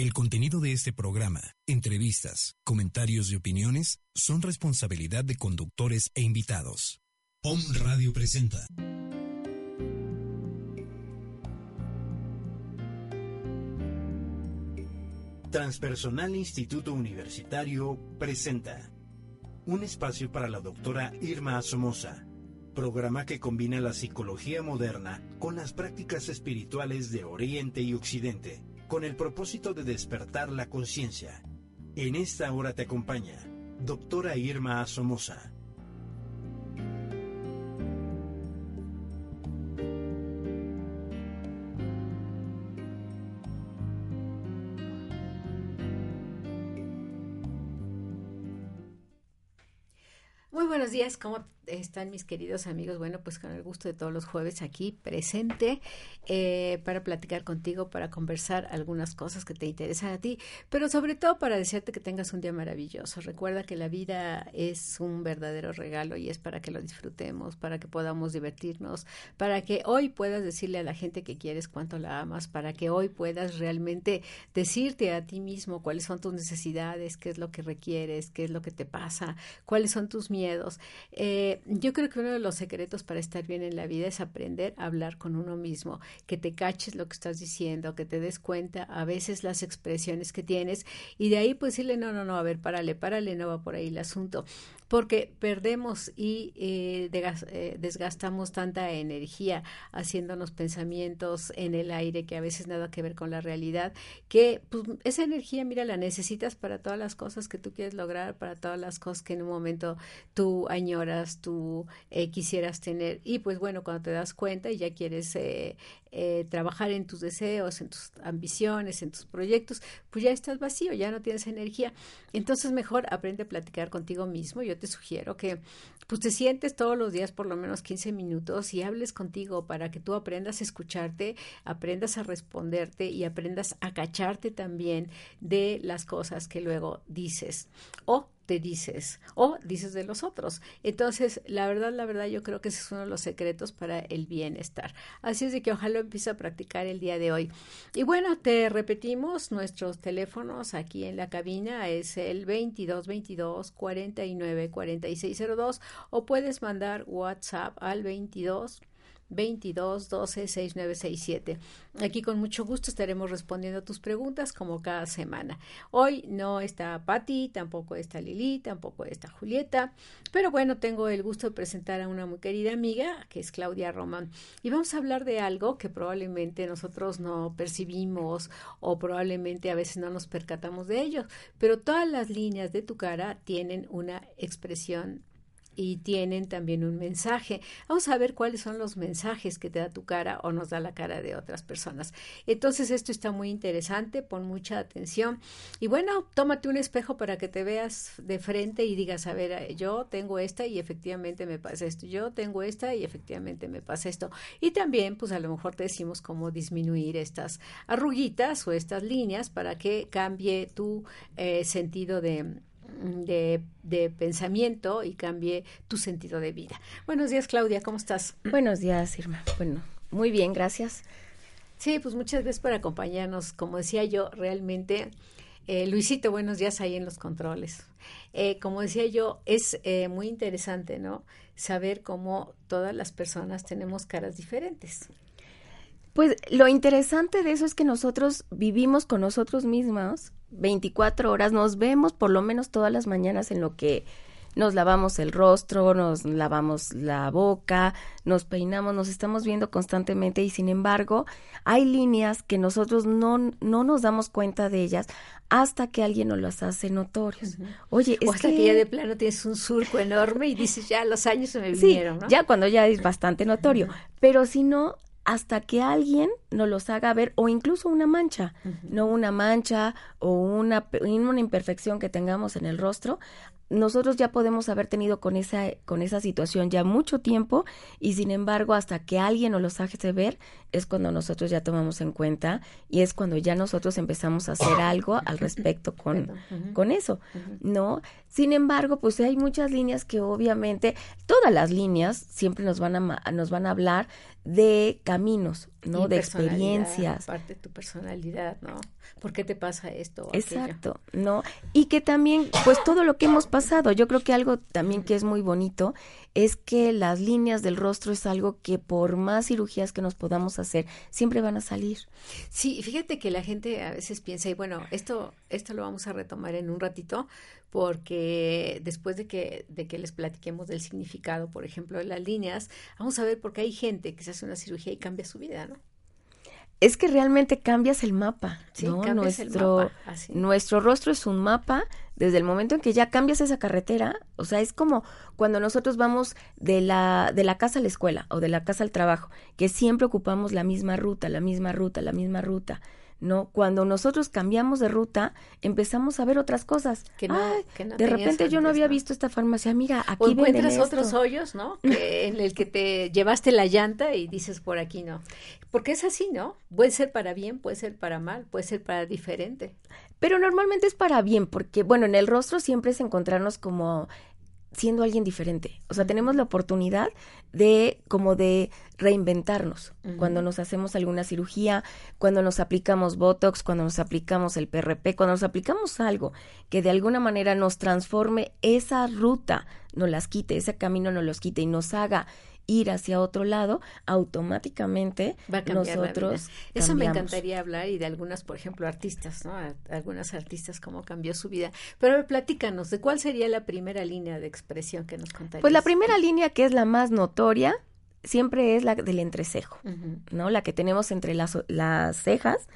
El contenido de este programa, entrevistas, comentarios y opiniones son responsabilidad de conductores e invitados. POM Radio presenta. Transpersonal Instituto Universitario presenta un espacio para la doctora Irma Somoza, programa que combina la psicología moderna con las prácticas espirituales de Oriente y Occidente con el propósito de despertar la conciencia. En esta hora te acompaña doctora Irma Somoza. Muy buenos días, ¿cómo están mis queridos amigos? Bueno, pues con el gusto de todos los jueves aquí presente eh, para platicar contigo, para conversar algunas cosas que te interesan a ti, pero sobre todo para desearte que tengas un día maravilloso. Recuerda que la vida es un verdadero regalo y es para que lo disfrutemos, para que podamos divertirnos, para que hoy puedas decirle a la gente que quieres cuánto la amas, para que hoy puedas realmente decirte a ti mismo cuáles son tus necesidades, qué es lo que requieres, qué es lo que te pasa, cuáles son tus miedos. Eh, yo creo que uno de los secretos para estar bien en la vida es aprender a hablar con uno mismo, que te caches lo que estás diciendo, que te des cuenta a veces las expresiones que tienes y de ahí pues decirle, no, no, no, a ver, párale, párale, no va por ahí el asunto porque perdemos y eh, eh, desgastamos tanta energía haciéndonos pensamientos en el aire que a veces nada que ver con la realidad, que pues, esa energía, mira, la necesitas para todas las cosas que tú quieres lograr, para todas las cosas que en un momento tú añoras, tú eh, quisieras tener. Y pues bueno, cuando te das cuenta y ya quieres eh, trabajar en tus deseos, en tus ambiciones, en tus proyectos, pues ya estás vacío, ya no tienes energía. Entonces mejor aprende a platicar contigo mismo. Yo te sugiero que pues te sientes todos los días por lo menos 15 minutos y hables contigo para que tú aprendas a escucharte, aprendas a responderte y aprendas a cacharte también de las cosas que luego dices. O te dices o dices de los otros. Entonces, la verdad, la verdad, yo creo que ese es uno de los secretos para el bienestar. Así es de que ojalá empiece a practicar el día de hoy. Y bueno, te repetimos nuestros teléfonos aquí en la cabina es el 22 22 49 4602 o puedes mandar WhatsApp al 22 22 12 6967. Aquí con mucho gusto estaremos respondiendo a tus preguntas como cada semana. Hoy no está Patti, tampoco está Lili, tampoco está Julieta, pero bueno, tengo el gusto de presentar a una muy querida amiga que es Claudia Román y vamos a hablar de algo que probablemente nosotros no percibimos o probablemente a veces no nos percatamos de ello, pero todas las líneas de tu cara tienen una expresión y tienen también un mensaje. Vamos a ver cuáles son los mensajes que te da tu cara o nos da la cara de otras personas. Entonces esto está muy interesante, pon mucha atención y bueno, tómate un espejo para que te veas de frente y digas, a ver, eh, yo tengo esta y efectivamente me pasa esto, yo tengo esta y efectivamente me pasa esto. Y también, pues a lo mejor te decimos cómo disminuir estas arruguitas o estas líneas para que cambie tu eh, sentido de de, de, pensamiento y cambie tu sentido de vida. Buenos días, Claudia, ¿cómo estás? Buenos días, Irma. Bueno, muy bien, gracias. Sí, pues muchas gracias por acompañarnos. Como decía yo, realmente, eh, Luisito, buenos días ahí en los controles. Eh, como decía yo, es eh, muy interesante, ¿no? Saber cómo todas las personas tenemos caras diferentes. Pues lo interesante de eso es que nosotros vivimos con nosotros mismos 24 horas, nos vemos por lo menos todas las mañanas en lo que nos lavamos el rostro, nos lavamos la boca, nos peinamos, nos estamos viendo constantemente y sin embargo hay líneas que nosotros no, no nos damos cuenta de ellas hasta que alguien nos las hace notorios. Oye, es hasta que... ya de plano tienes un surco enorme y dices, ya los años se me vinieron, ¿no? ya cuando ya es bastante notorio, pero si no, hasta que alguien nos los haga ver o incluso una mancha, no una mancha o una, una imperfección que tengamos en el rostro, nosotros ya podemos haber tenido con esa, con esa situación ya mucho tiempo y sin embargo hasta que alguien nos los hace ver es cuando nosotros ya tomamos en cuenta y es cuando ya nosotros empezamos a hacer algo al respecto con, con eso, ¿no? Sin embargo, pues hay muchas líneas que obviamente, todas las líneas siempre nos van a, nos van a hablar de caminos, ¿no? de experiencias. Parte de tu personalidad, ¿no? ¿Por qué te pasa esto? Exacto, ¿no? Y que también, pues todo lo que hemos pasado, yo creo que algo también que es muy bonito es que las líneas del rostro es algo que por más cirugías que nos podamos hacer, siempre van a salir. Sí, fíjate que la gente a veces piensa, y bueno, esto, esto lo vamos a retomar en un ratito, porque después de que, de que les platiquemos del significado, por ejemplo, de las líneas, vamos a ver por qué hay gente que se hace una cirugía y cambia su vida, ¿no? Es que realmente cambias el mapa, ¿no? Nuestro, nuestro rostro es un mapa desde el momento en que ya cambias esa carretera, o sea, es como cuando nosotros vamos de la, de la casa a la escuela o de la casa al trabajo, que siempre ocupamos la misma ruta, la misma ruta, la misma ruta. ¿No? Cuando nosotros cambiamos de ruta, empezamos a ver otras cosas. Que no, de repente yo no había visto esta farmacia, mira, aquí o encuentras otros hoyos, ¿no? en el que te llevaste la llanta y dices por aquí no. Porque es así, ¿no? Puede ser para bien, puede ser para mal, puede ser para diferente. Pero normalmente es para bien, porque bueno, en el rostro siempre es encontrarnos como siendo alguien diferente. O sea, tenemos la oportunidad de como de reinventarnos cuando nos hacemos alguna cirugía, cuando nos aplicamos Botox, cuando nos aplicamos el PRP, cuando nos aplicamos algo que de alguna manera nos transforme esa ruta, nos las quite, ese camino nos los quite y nos haga ir hacia otro lado, automáticamente nosotros. Eso me encantaría hablar y de algunas, por ejemplo, artistas, ¿no? Algunas artistas, cómo cambió su vida. Pero platícanos, ¿de cuál sería la primera línea de expresión que nos contarías? Pues la primera línea que es la más notoria siempre es la del entrecejo, ¿no? La que tenemos entre las, las cejas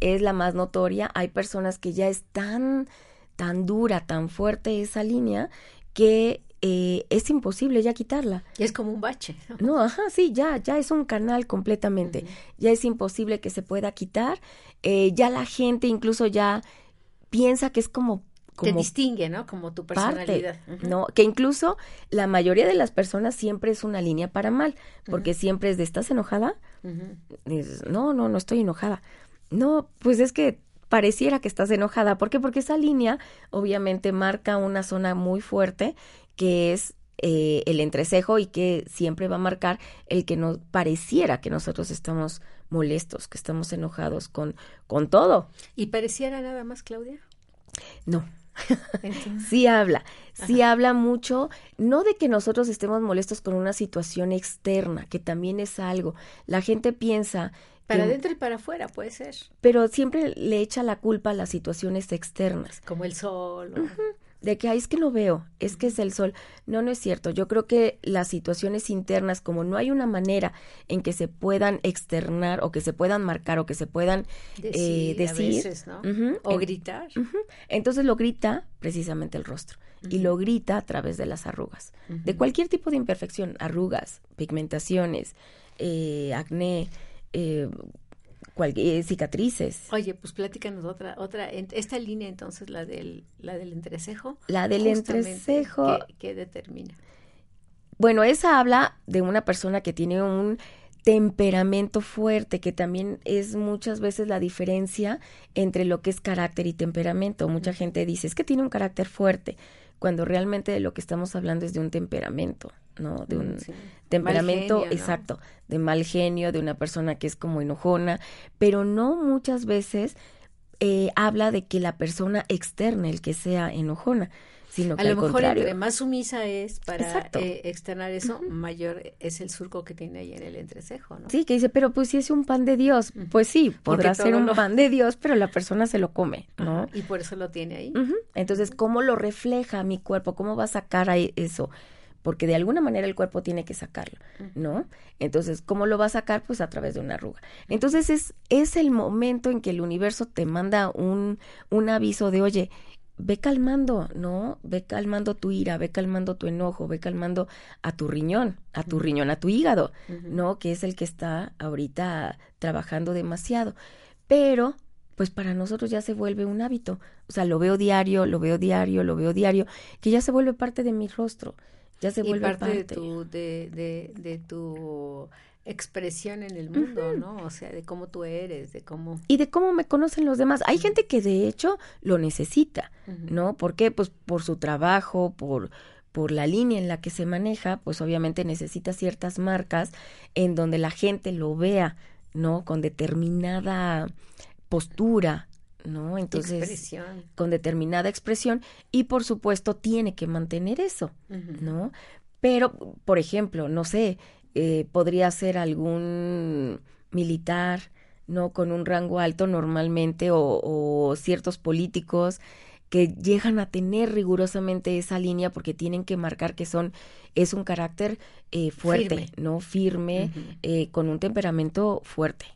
es la más notoria. Hay personas que ya es tan, tan dura, tan fuerte esa línea que eh, es imposible ya quitarla. Es como un bache. No, ajá, sí, ya, ya es un canal completamente. Ya es imposible que se pueda quitar. Eh, ya la gente incluso ya piensa que es como como te distingue, ¿no? Como tu personalidad. No, que incluso la mayoría de las personas siempre es una línea para mal, porque siempre es de ¿estás enojada? no, no, no estoy enojada. No, pues es que pareciera que estás enojada. ¿Por qué? Porque esa línea obviamente marca una zona muy fuerte que es eh, el entrecejo y que siempre va a marcar el que nos pareciera que nosotros estamos molestos, que estamos enojados con, con todo. ¿Y pareciera nada más, Claudia? No. sí habla, sí habla mucho, no de que nosotros estemos molestos con una situación externa, que también es algo. La gente piensa para adentro y para afuera puede ser. Pero siempre le echa la culpa a las situaciones externas. Como el sol de que, es que lo veo, es que es el sol. No, no es cierto. Yo creo que las situaciones internas, como no hay una manera en que se puedan externar o que se puedan marcar o que se puedan decir, eh, o gritar. Entonces lo grita precisamente el rostro y lo grita a través de las arrugas, de cualquier tipo de imperfección, arrugas, pigmentaciones, eh, acné, eh, cualquier, cicatrices. Oye, pues platícanos otra, otra, esta línea entonces, la del, la del entrecejo. La del entrecejo. ¿qué, determina? Bueno, esa habla de una persona que tiene un temperamento fuerte, que también es muchas veces la diferencia entre lo que es carácter y temperamento. Mucha gente dice, es que tiene un carácter fuerte, cuando realmente de lo que estamos hablando es de un temperamento. ¿No? De un temperamento exacto, de mal genio, de una persona que es como enojona, pero no muchas veces eh, habla de que la persona externa, el que sea enojona, sino que a lo mejor entre más sumisa es para eh, externar eso, mayor es el surco que tiene ahí en el entrecejo, ¿no? Sí, que dice, pero pues si es un pan de Dios, pues sí, podrá ser un pan de Dios, pero la persona se lo come, ¿no? y por eso lo tiene ahí. Entonces, ¿cómo lo refleja mi cuerpo? ¿Cómo va a sacar ahí eso? Porque de alguna manera el cuerpo tiene que sacarlo, ¿no? Entonces, ¿cómo lo va a sacar? Pues a través de una arruga. Entonces, es, es el momento en que el universo te manda un, un aviso de, oye, ve calmando, ¿no? Ve calmando tu ira, ve calmando tu enojo, ve calmando a tu riñón, a tu riñón, a tu hígado, ¿no? Que es el que está ahorita trabajando demasiado. Pero pues para nosotros ya se vuelve un hábito. O sea, lo veo diario, lo veo diario, lo veo diario, que ya se vuelve parte de mi rostro ya se vuelve parte, De, tu, de, de, tu expresión en el mundo, ¿no? O sea, de cómo tú eres, de cómo... Y de cómo me conocen los demás. Hay gente que de hecho lo necesita, ¿no? ¿Por qué? Pues por su trabajo, por por la línea en la que se maneja, pues obviamente necesita ciertas marcas en donde la gente lo vea, ¿no? Con determinada postura, ¿no? Entonces, con determinada expresión y por supuesto tiene que mantener eso, ¿no? Pero, por ejemplo, no sé, eh, podría ser algún militar, ¿no? Con un rango alto normalmente o, ciertos políticos que llegan a tener rigurosamente esa línea porque tienen que marcar que son es un carácter eh, fuerte, no firme, eh, con un temperamento fuerte.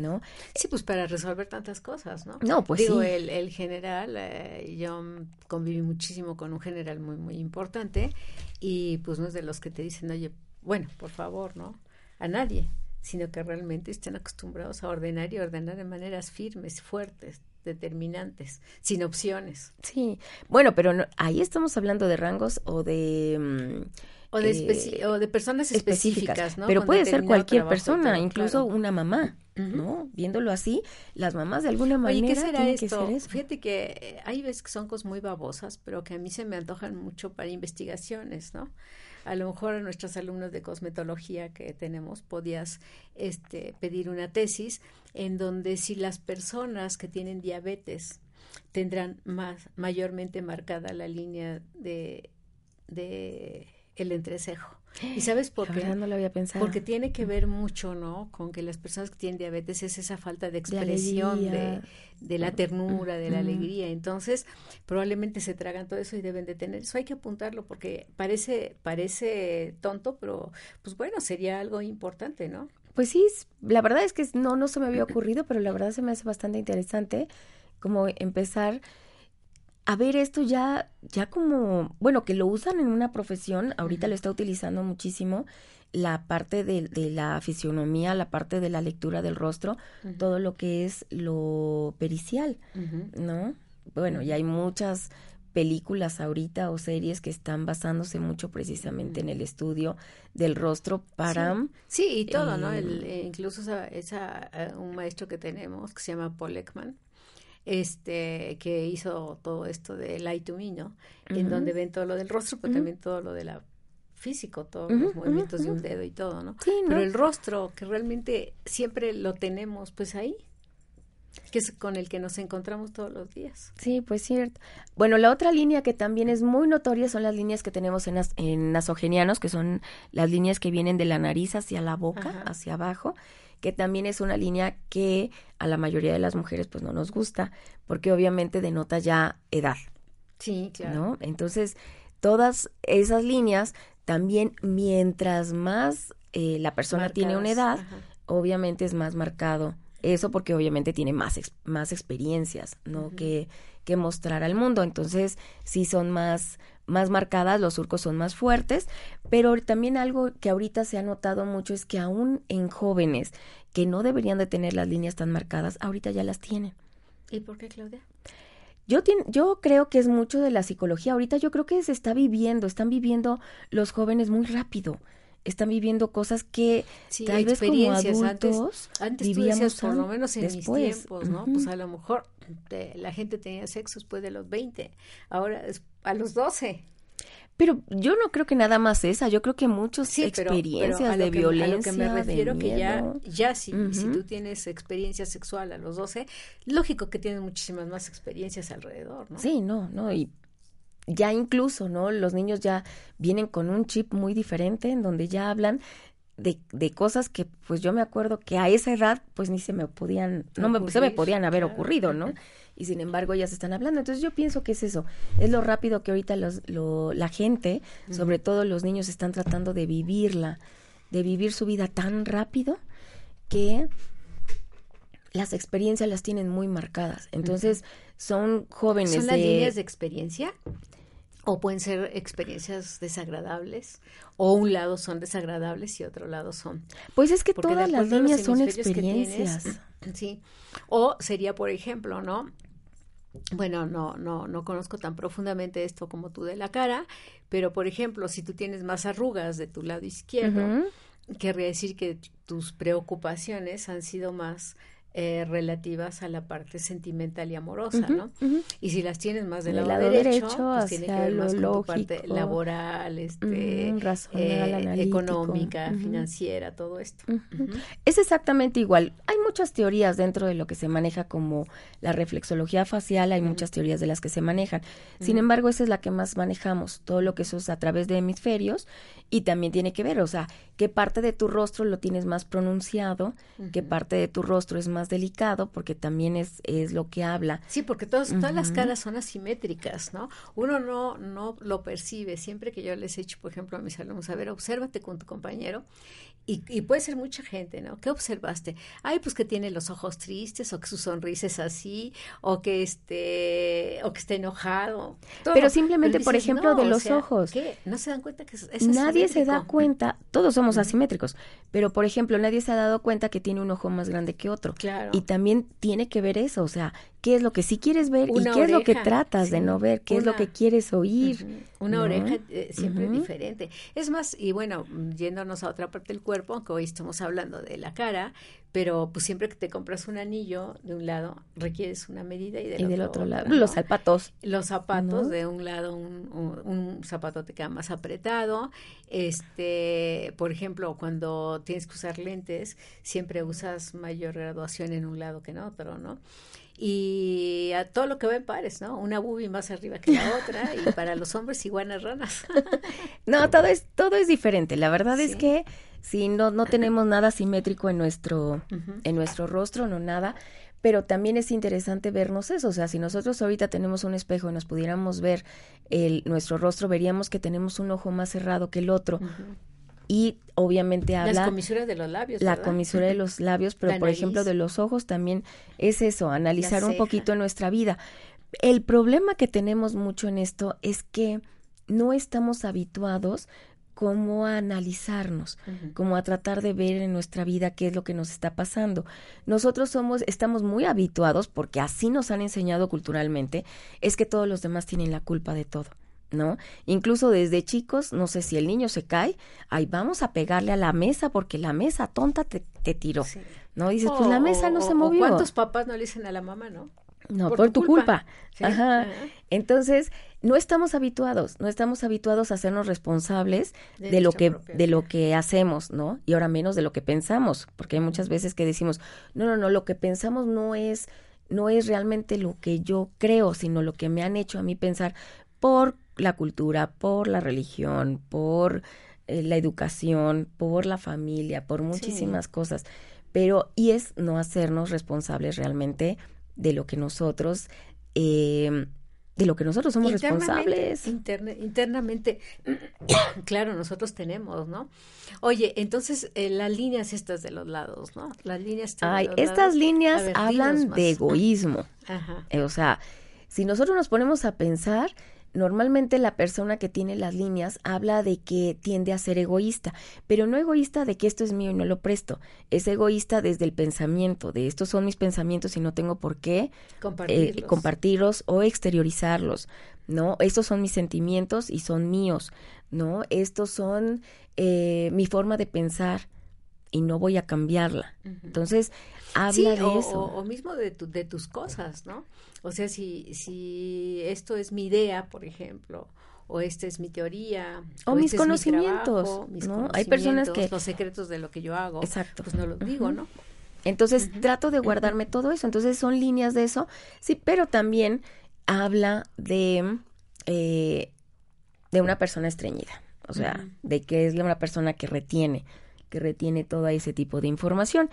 ¿No? Sí, pues para resolver tantas cosas, ¿no? No, pues Digo, sí. el, el general, eh, yo conviví muchísimo con un general muy, muy importante y pues no es de los que te dicen, oye, bueno, por favor, ¿no? A nadie, sino que realmente estén acostumbrados a ordenar y ordenar de maneras firmes, fuertes, determinantes, sin opciones. Sí, bueno, pero ahí estamos hablando de rangos o de... Mm, o de, eh, o de personas específicas, ¿no? Pero puede ser cualquier persona, incluso una mamá, ¿no? Viéndolo así, las mamás de alguna manera Oye, ¿qué será tienen esto? que ser eso. Fíjate que eh, hay veces que son cosas muy babosas, pero que a mí se me antojan mucho para investigaciones, ¿no? A lo mejor a nuestros alumnos de cosmetología que tenemos podías este, pedir una tesis en donde si las personas que tienen diabetes tendrán más mayormente marcada la línea de, de el entrecejo. ¿Y sabes por qué? no lo había pensado. Porque tiene que ver mucho, ¿no? Con que las personas que tienen diabetes es esa falta de expresión de, de, la ternura, de la alegría. Entonces, probablemente se tragan todo eso y deben de tener eso. Hay que apuntarlo porque parece, parece tonto, pero pues bueno, sería algo importante, ¿no? Pues sí, la verdad es que no, no se me había ocurrido, pero la verdad se me hace bastante interesante como empezar a ver esto ya, ya como, bueno, que lo usan en una profesión, ahorita lo está utilizando muchísimo, la parte de, de, la fisionomía, la parte de la lectura del rostro, todo lo que es lo pericial, ¿no? Bueno, y hay muchas películas ahorita o series que están basándose mucho precisamente en el estudio del rostro para... Sí, y todo, ¿no? El, eh, incluso esa, esa, uh, un maestro que tenemos que se llama Paul Ekman, este que hizo todo esto de Light to Me, ¿no? Uh -huh. En donde ven todo lo del rostro, pero uh -huh. también todo lo de la físico, todos uh -huh, los movimientos de un dedo y todo, ¿no? Sí, ¿no? Pero el rostro, que realmente siempre lo tenemos pues ahí, que es con el que nos encontramos todos los días. Sí, pues cierto. Bueno, la otra línea que también es muy notoria son las líneas que tenemos en, nas en nasogenianos, que son las líneas que vienen de la nariz hacia la boca, Ajá. hacia abajo que también es una línea que a la mayoría de las mujeres pues no nos gusta, porque obviamente denota ya edad. Sí, claro. ¿no? Entonces, todas esas líneas también mientras más eh, la persona Marcadas. tiene una edad, Ajá. obviamente es más marcado eso porque obviamente tiene más, ex, más experiencias, ¿no? Uh -huh. que, que mostrar al mundo. Entonces, sí son más, más marcadas, los surcos son más fuertes, pero también algo que ahorita se ha notado mucho es que aún en jóvenes que no deberían de tener las líneas tan marcadas, ahorita ya las tienen. ¿Y por qué, Claudia? Yo, yo creo que es mucho de la psicología. Ahorita yo creo que se está viviendo, están viviendo los jóvenes muy rápido están viviendo cosas que sí, tal vez como adultos antes, antes vivíamos por lo menos en después. mis tiempos, ¿no? Uh -huh. Pues a lo mejor te, la gente tenía sexo después de los 20, ahora es a los 12. Pero yo no creo que nada más esa, yo creo que muchas sí, experiencias pero, pero de que, violencia. A lo que me refiero que ya, si, uh -huh. si tú tienes experiencia sexual a los 12, lógico que tienes muchísimas más experiencias alrededor, ¿no? Sí, no, no, y ya incluso, ¿no? Los niños ya vienen con un chip muy diferente en donde ya hablan de, de cosas que pues yo me acuerdo que a esa edad pues ni se me podían, no me, se me podían haber claro. ocurrido, ¿no? Y sin embargo ellas están hablando. Entonces yo pienso que es eso, es lo rápido que ahorita los, lo, la gente, uh -huh. sobre todo los niños, están tratando de vivirla, de vivir su vida tan rápido que las experiencias las tienen muy marcadas. Entonces uh -huh. Son jóvenes. ¿Son las de... líneas de experiencia? O pueden ser experiencias desagradables, o un lado son desagradables y otro lado son. Pues es que Porque todas las líneas son experiencias. Tienes, sí. O sería, por ejemplo, ¿no? Bueno, no, no, no conozco tan profundamente esto como tú de la cara, pero por ejemplo, si tú tienes más arrugas de tu lado izquierdo, uh -huh. querría decir que tus preocupaciones han sido más eh, relativas a la parte sentimental y amorosa, ¿no? Y si las tienes más del lado, derecho, pues tiene que ver más con tu parte laboral, este, eh, económica, financiera, todo esto. Es exactamente igual. Hay muchas teorías dentro de lo que se maneja como la reflexología facial, hay muchas teorías de las que se manejan. Sin embargo, esa es la que más manejamos, todo lo que eso es a través de hemisferios y también tiene que ver, o sea, qué parte de tu rostro lo tienes más pronunciado, qué parte de tu rostro es más delicado, porque también es, es lo que habla. Sí, porque todas las caras son asimétricas, ¿no? Uno no, no lo percibe. Siempre que yo les he dicho, por ejemplo, a mis alumnos, a ver, obsérvate con tu compañero y, y, puede ser mucha gente, ¿no? ¿Qué observaste? Ay, pues que tiene los ojos tristes, o que su sonrisa es así, o que esté, o que está enojado. Pero simplemente, por ejemplo, de los ojos. ¿qué? No se dan cuenta que es, Nadie se da cuenta, todos somos asimétricos, pero por ejemplo, nadie se ha dado cuenta que tiene un ojo más grande que otro. Claro. Y también tiene que ver eso, o sea, qué es lo que sí quieres ver y qué es lo que tratas de no ver, qué es lo que quieres oír. Una oreja eh, siempre diferente. Es más, y bueno, yéndonos a otra parte del cuerpo, aunque hoy estamos hablando de la cara, pero pues siempre que te compras un anillo de un lado requieres una medida y del, otro, lado los zapatos los zapatos de un lado un, un, zapato te queda más apretado. Este por ejemplo cuando tienes que usar lentes siempre usas mayor graduación en un lado que en otro no y a todo lo que va en pares, ¿no? Una bubi más arriba que la otra y para los hombres iguanas ranas. no, todo es todo es diferente. La verdad es que si no no tenemos nada simétrico en nuestro en nuestro rostro, no nada, pero también es interesante vernos eso, o sea, si nosotros ahorita tenemos un espejo y nos pudiéramos ver el nuestro rostro, veríamos que tenemos un ojo más cerrado que el otro y obviamente habla las comisuras de los labios la comisura de los labios pero por ejemplo de los ojos también es eso analizar un poquito nuestra vida. El problema que tenemos mucho en esto es que no estamos habituados como a analizarnos, como a tratar de ver en nuestra vida qué es lo que nos está pasando. Nosotros somos, estamos muy habituados, porque así nos han enseñado culturalmente, es que todos los demás tienen la culpa de todo. ¿No? Incluso desde chicos, no sé si el niño se cae, ahí vamos a pegarle a la mesa porque la mesa tonta te, tiró, ¿no? Dices, pues la mesa no se movió. ¿Cuántos papás no le dicen a la mamá, no? No, por, tu culpa. Ajá. Entonces, no estamos habituados, no estamos habituados a hacernos responsables de, lo que de lo que hacemos, ¿no? Y ahora menos de lo que pensamos, porque hay muchas veces que decimos, "No, no, no, lo que pensamos no es no es realmente lo que yo creo, sino lo que me han hecho a mí pensar por la cultura, por la religión, por eh, la educación, por la familia, por muchísimas cosas. Pero, y es no hacernos responsables realmente de lo que nosotros, eh, de lo que nosotros somos responsables. internamente, claro, nosotros tenemos, ¿no? Oye, entonces eh, las líneas estas de los lados, ¿no? Las líneas. Ay, estas líneas hablan de egoísmo. Ajá. o sea, si nosotros nos ponemos a pensar, Normalmente la persona que tiene las líneas habla de que tiende a ser egoísta, pero no egoísta de que esto es mío y no lo presto, es egoísta desde el pensamiento, de estos son mis pensamientos y no tengo por qué eh, compartirlos, o exteriorizarlos, ¿no? Estos son mis sentimientos y son míos, ¿no? Estos son eh, mi forma de pensar y no voy a cambiarla. Entonces, habla de eso. O, mismo de, de tus cosas, ¿no? O sea, si, si esto es mi idea, por ejemplo, o esta es mi teoría, o, mis, este conocimientos, ¿no? Hay personas que los secretos de lo que yo hago, Exacto. pues no los digo, ¿no? Entonces trato de guardarme todo eso. Entonces son líneas de eso, sí, pero también habla de eh, de una persona estreñida, o sea, de que es una persona que retiene que retiene todo ese tipo de información.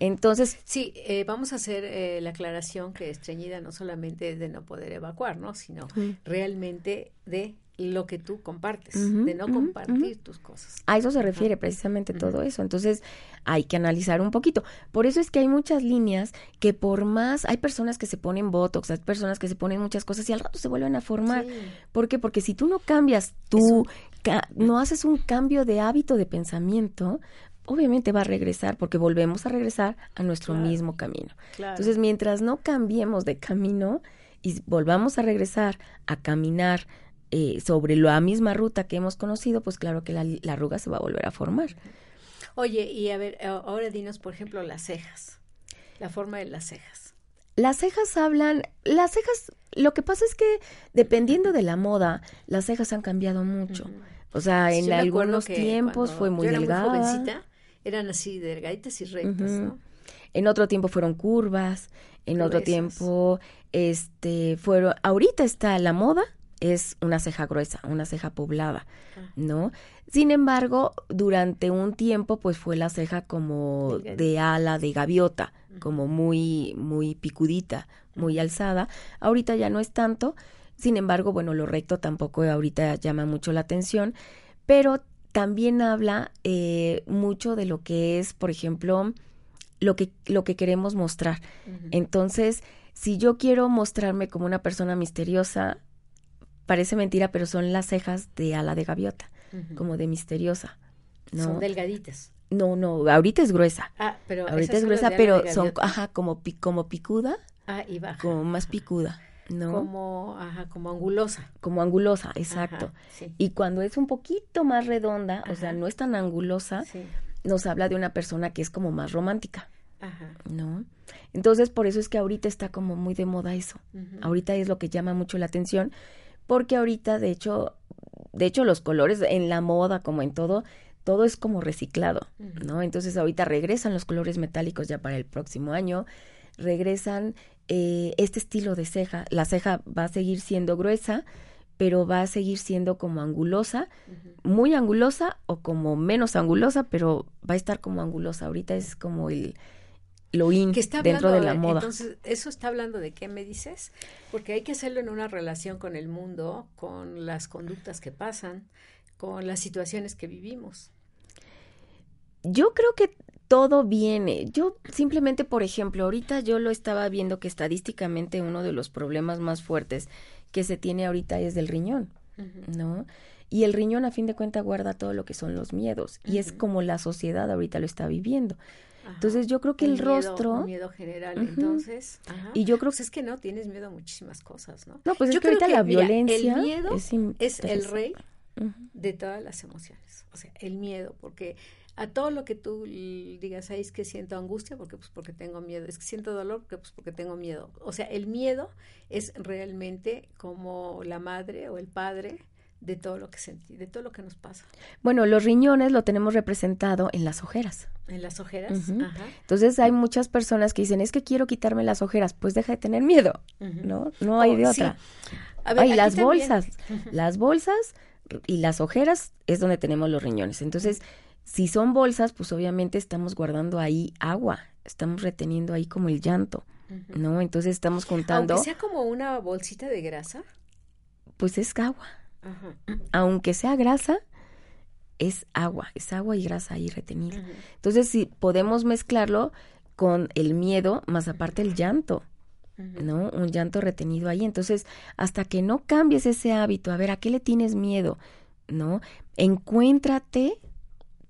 Entonces... Sí, eh, vamos a hacer eh, la aclaración que estreñida no solamente es de no poder evacuar, ¿no? Sino realmente de lo que tú compartes, de no compartir tus cosas. A eso se refiere precisamente todo eso. Entonces hay que analizar un poquito. Por eso es que hay muchas líneas que por más, hay personas que se ponen botox, hay personas que se ponen muchas cosas y al rato se vuelven a formar. ¿Por qué? Porque si tú no cambias tú, no haces un cambio de hábito de pensamiento, obviamente va a regresar porque volvemos a regresar a nuestro mismo camino. Entonces, mientras no cambiemos de camino y volvamos a regresar a caminar eh, sobre la misma ruta que hemos conocido, pues claro que la, arruga se va a volver a formar. Oye, y a ver, ahora dinos, por ejemplo, las cejas. La forma de las cejas. Las cejas hablan, las cejas, lo que pasa es que dependiendo de la moda, las cejas han cambiado mucho. O sea, en algunos tiempos fue muy delgada. eran así delgaditas y rectas, ¿no? En otro tiempo fueron curvas, en otro tiempo, este, fueron, ahorita está la moda, es una ceja gruesa, una ceja poblada, ah. ¿no? Sin embargo, durante un tiempo, pues fue la ceja como de ala de gaviota, como muy, muy picudita, muy alzada. Ahorita ya no es tanto. Sin embargo, bueno, lo recto tampoco ahorita llama mucho la atención, pero también habla eh, mucho de lo que es, por ejemplo, lo que, lo que queremos mostrar. Entonces, si yo quiero mostrarme como una persona misteriosa, parece mentira, pero son las cejas de ala de gaviota como de misteriosa. ¿no? Son delgaditas. No, no, ahorita es gruesa. Ah, pero ahorita es gruesa, pero son, ajá, como, como picuda. Ah, y baja. Como más picuda, ¿no? Como, ajá, como angulosa. Como angulosa, exacto. Y cuando es un poquito más redonda, o sea, no es tan angulosa, nos habla de una persona que es como más romántica. Ajá. ¿No? Entonces, por eso es que ahorita está como muy de moda eso. Ahorita es lo que llama mucho la atención, porque ahorita, de hecho, de hecho los colores en la moda como en todo todo es como reciclado, ¿no? Entonces ahorita regresan los colores metálicos ya para el próximo año, regresan eh, este estilo de ceja, la ceja va a seguir siendo gruesa, pero va a seguir siendo como angulosa, muy angulosa o como menos angulosa, pero va a estar como angulosa. Ahorita es como el, lo in dentro de la moda. Entonces, ¿eso está hablando de qué me dices? Porque hay que hacerlo en una relación con el mundo, con las conductas que pasan, con las situaciones que vivimos. Yo creo que todo viene. Yo simplemente, por ejemplo, ahorita yo lo estaba viendo que estadísticamente uno de los problemas más fuertes que se tiene ahorita es del riñón, ¿no? Y el riñón a fin de cuentas guarda todo lo que son los miedos y es como la sociedad ahorita lo está viviendo. Entonces yo creo que el, rostro... miedo general, entonces... Y yo creo pues es que no, tienes miedo a muchísimas cosas, ¿no? No, pues yo es que ahorita la violencia... el miedo es, el rey de todas las emociones. O sea, el miedo, porque a todo lo que tú digas, ahí es que siento angustia porque pues porque tengo miedo, es que siento dolor porque pues porque tengo miedo. O sea, el miedo es realmente como la madre o el padre de todo lo que sentí, de todo lo que nos pasa. Bueno, los riñones lo tenemos representado en las ojeras. En las ojeras. Ajá. Entonces hay muchas personas que dicen, es que quiero quitarme las ojeras, pues deja de tener miedo, ¿no? No hay de otra. hay las bolsas, las bolsas y las ojeras es donde tenemos los riñones. Entonces, si son bolsas, pues obviamente estamos guardando ahí agua, estamos reteniendo ahí como el llanto, ¿no? Entonces estamos juntando... Aunque sea como una bolsita de grasa. Pues es agua. Aunque sea grasa, es agua, es agua y grasa ahí retenida. Entonces, si podemos mezclarlo con el miedo, más aparte el llanto, ¿no? Un llanto retenido ahí. Entonces, hasta que no cambies ese hábito, a ver, ¿a qué le tienes miedo? ¿No? Encuéntrate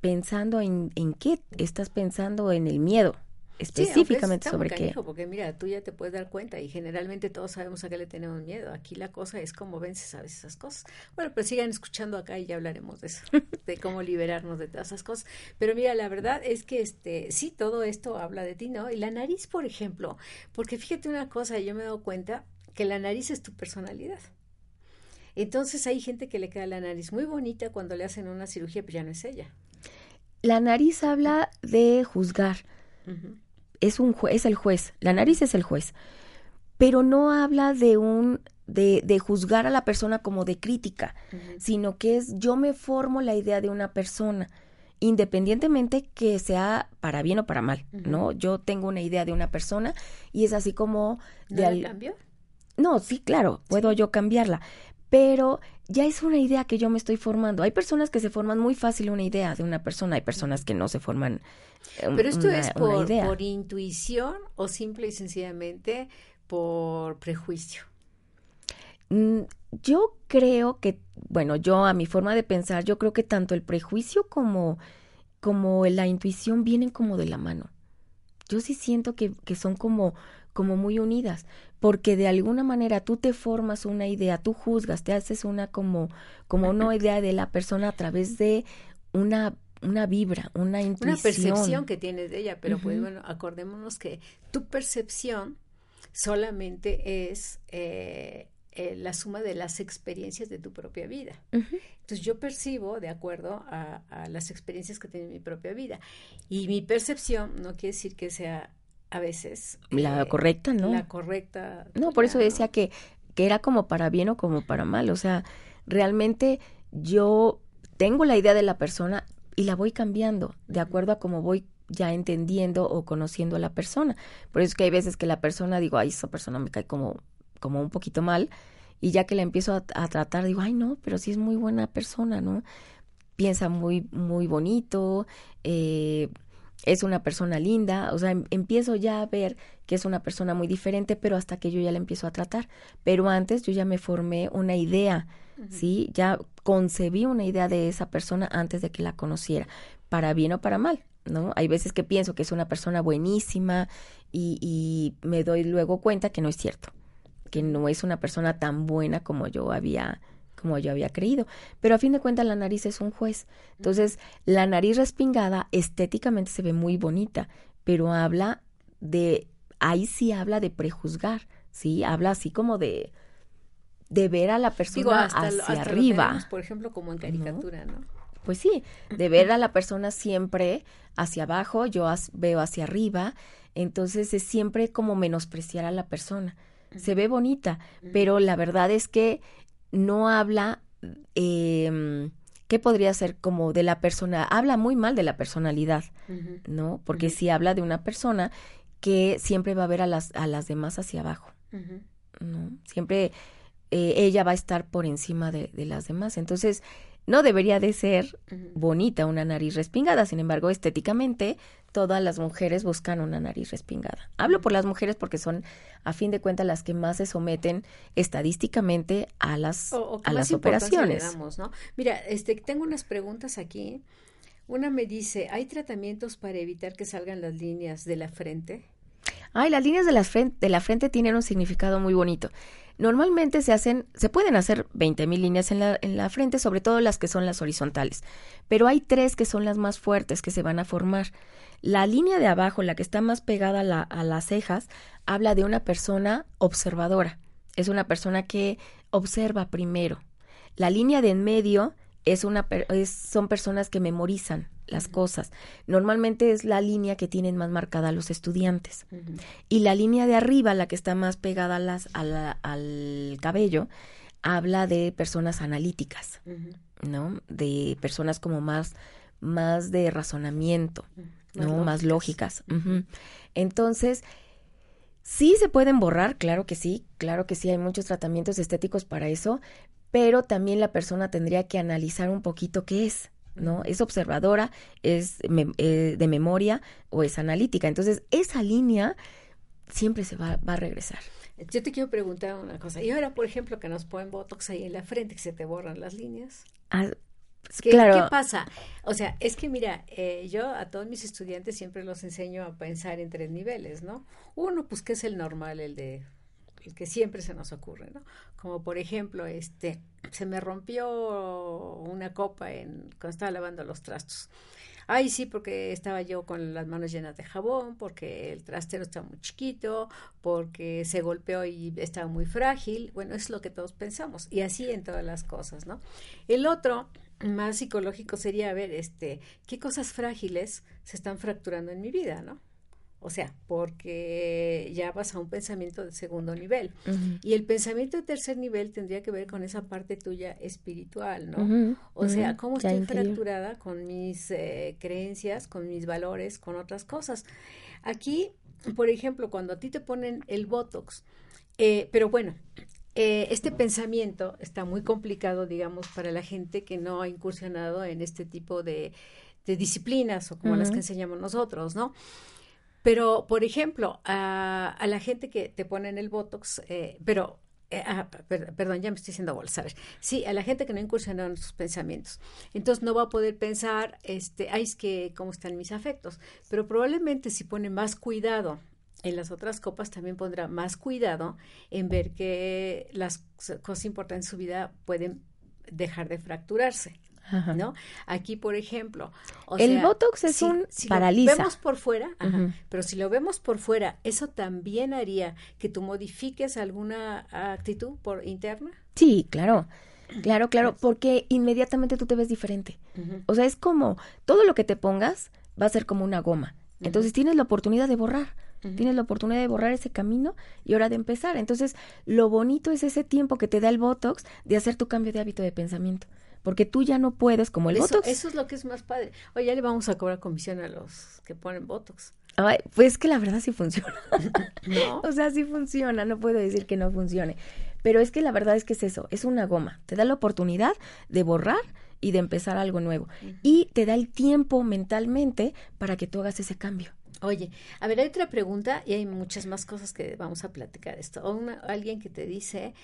pensando en, en qué estás pensando en el miedo específicamente sobre qué. Porque mira, tú ya te puedes dar cuenta y generalmente todos sabemos a qué le tenemos miedo. Aquí la cosa es cómo vences a veces esas cosas. Bueno, pero sigan escuchando acá y ya hablaremos de eso, de cómo liberarnos de todas esas cosas. Pero mira, la verdad es que este sí todo esto habla de ti, ¿no? Y la nariz, por ejemplo, porque fíjate una cosa, yo me he dado cuenta que la nariz es tu personalidad. Entonces hay gente que le queda la nariz muy bonita cuando le hacen una cirugía, pero ya no es ella. La nariz habla de juzgar es un es el juez, la nariz es el juez, pero no habla de un de, de juzgar a la persona como de crítica, sino que es yo me formo la idea de una persona independientemente que sea para bien o para mal, ¿no? Yo tengo una idea de una persona y es así como de al... cambio? No, sí, claro, puedo yo cambiarla, pero ya es una idea que yo me estoy formando. Hay personas que se forman muy fácil una idea de una persona, hay personas que no se forman. Eh, Pero esto es por, por intuición o simple y sencillamente por prejuicio. Mm, yo creo que, bueno, yo a mi forma de pensar, yo creo que tanto el prejuicio como, como la intuición vienen como de la mano. Yo sí siento que, que son como, como muy unidas, porque de alguna manera tú te formas una idea, tú juzgas, te haces una como, como una idea de la persona a través de una, una vibra, una intuición. Una percepción que tienes de ella, pero pues bueno, acordémonos que tu percepción solamente es eh, eh, la suma de las experiencias de tu propia vida. Entonces yo percibo de acuerdo a, las experiencias que tiene mi propia vida. Y mi percepción no quiere decir que sea a veces... La eh, correcta, ¿no? La correcta. No, por eso decía que, que era como para bien o como para mal. O sea, realmente yo tengo la idea de la persona y la voy cambiando de acuerdo a cómo voy ya entendiendo o conociendo a la persona. Por eso es que hay veces que la persona digo, ay, esa persona me cae como, como un poquito mal, y ya que la empiezo a, tratar, digo, ay, no, pero sí es muy buena persona, ¿no? Piensa muy, muy bonito, eh, es una persona linda, o sea, em, empiezo ya a ver que es una persona muy diferente, pero hasta que yo ya la empiezo a tratar. Pero antes yo ya me formé una idea, ¿sí? Ya concebí una idea de esa persona antes de que la conociera, para bien o para mal. ¿no? Hay veces que pienso que es una persona buenísima y, y me doy luego cuenta que no es cierto, que no es una persona tan buena como yo había como yo había creído. Pero a fin de cuentas la nariz es un juez. Entonces, la nariz respingada estéticamente se ve muy bonita, pero habla de, ahí sí habla de prejuzgar, ¿sí? Habla así como de, de ver a la persona hacia arriba. por ejemplo, como en caricatura, ¿no? Pues sí, de ver a la persona siempre hacia abajo, yo veo hacia arriba, entonces es siempre como menospreciar a la persona. Se ve bonita, pero la verdad es que no habla, eh, ¿qué podría ser como de la persona? Habla muy mal de la personalidad, ¿no? Porque si habla de una persona que siempre va a ver a las, a las demás hacia abajo, ¿no? Siempre eh, ella va a estar por encima de, de las demás. Entonces, no debería de ser bonita una nariz respingada, sin embargo, estéticamente todas las mujeres buscan una nariz respingada. Hablo por las mujeres porque son, a fin de cuentas, las que más se someten estadísticamente a las, a las operaciones. ¿no? Mira, este, tengo unas preguntas aquí. Una me dice, ¿hay tratamientos para evitar que salgan las líneas de la frente? Ay, las líneas de la frente, de la frente tienen un significado muy bonito. Normalmente se hacen, se pueden hacer 20.000 líneas en la, en la frente, sobre todo las que son las horizontales, pero hay tres que son las más fuertes que se van a formar. La línea de abajo, la que está más pegada a, a las cejas, habla de una persona observadora. Es una persona que observa primero. La línea de en medio es una, son personas que memorizan las cosas. Normalmente es la línea que tienen más marcada los estudiantes. Y la línea de arriba, la que está más pegada a las, al cabello, habla de personas analíticas, ¿no? De personas como más, más de razonamiento, ¿no? Más lógicas. Entonces, sí se pueden borrar, claro que sí, claro que sí, hay muchos tratamientos estéticos para eso, pero también la persona tendría que analizar un poquito qué es. ¿No? Es observadora, es eh, de memoria o es analítica. Entonces, esa línea siempre se va, va, a regresar. Yo te quiero preguntar una cosa. Y ahora, por ejemplo, que nos ponen Botox ahí en la frente, que se te borran las líneas. Ah, ¿Qué, claro. ¿Qué pasa? O sea, es que mira, eh, yo a todos mis estudiantes siempre los enseño a pensar en tres niveles, ¿no? Uno, pues que es el normal, el de que siempre se nos ocurre, ¿no? Como por ejemplo, este, se me rompió una copa en, cuando estaba lavando los trastos. Ay, sí, porque estaba yo con las manos llenas de jabón, porque el trastero estaba muy chiquito, porque se golpeó y estaba muy frágil. Bueno, es lo que todos pensamos. Y así en todas las cosas, ¿no? El otro, más psicológico, sería ver, este, qué cosas frágiles se están fracturando en mi vida, ¿no? O sea, porque ya vas a un pensamiento de segundo nivel. Y el pensamiento de tercer nivel tendría que ver con esa parte tuya espiritual, ¿no? o sea, cómo estoy fracturada con mis eh, creencias, con mis valores, con otras cosas. Aquí, por ejemplo, cuando a ti te ponen el Botox, eh, pero bueno, eh, este pensamiento está muy complicado, digamos, para la gente que no ha incursionado en este tipo de, disciplinas o como las que enseñamos nosotros, ¿no? Pero, por ejemplo, a, la gente que te pone en el Botox, eh, pero eh, ah, perdón, ya me estoy diciendo bolas, ¿sabes? Sí, a la gente que no incursionó en sus pensamientos. Entonces no va a poder pensar, este, ay, es que cómo están mis afectos. Pero probablemente si pone más cuidado en las otras copas, también pondrá más cuidado en ver que las cosas importantes en su vida pueden dejar de fracturarse. ¿No? Aquí, por ejemplo, el botox es un si paraliza. Lo vemos por fuera, pero si lo vemos por fuera, eso también haría que tú modifiques alguna actitud por interna. Sí, claro. Claro, claro, porque inmediatamente tú te ves diferente. O sea, es como todo lo que te pongas va a ser como una goma. Entonces tienes la oportunidad de borrar. Tienes la oportunidad de borrar ese camino y ahora de empezar. Entonces, lo bonito es ese tiempo que te da el Botox de hacer tu cambio de hábito de pensamiento. Porque tú ya no puedes, como el Botox. Eso es lo que es más padre. Oye, ya le vamos a cobrar comisión a los que ponen Botox. Ay, pues que la verdad sí funciona. ¿No? o sea, sí funciona, no puedo decir que no funcione. Pero es que la verdad es que es eso, es una goma. Te da la oportunidad de borrar y de empezar algo nuevo. Y te da el tiempo mentalmente para que tú hagas ese cambio. Oye, a ver, hay otra pregunta y hay muchas más cosas que vamos a platicar esto. O alguien que te dice